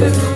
live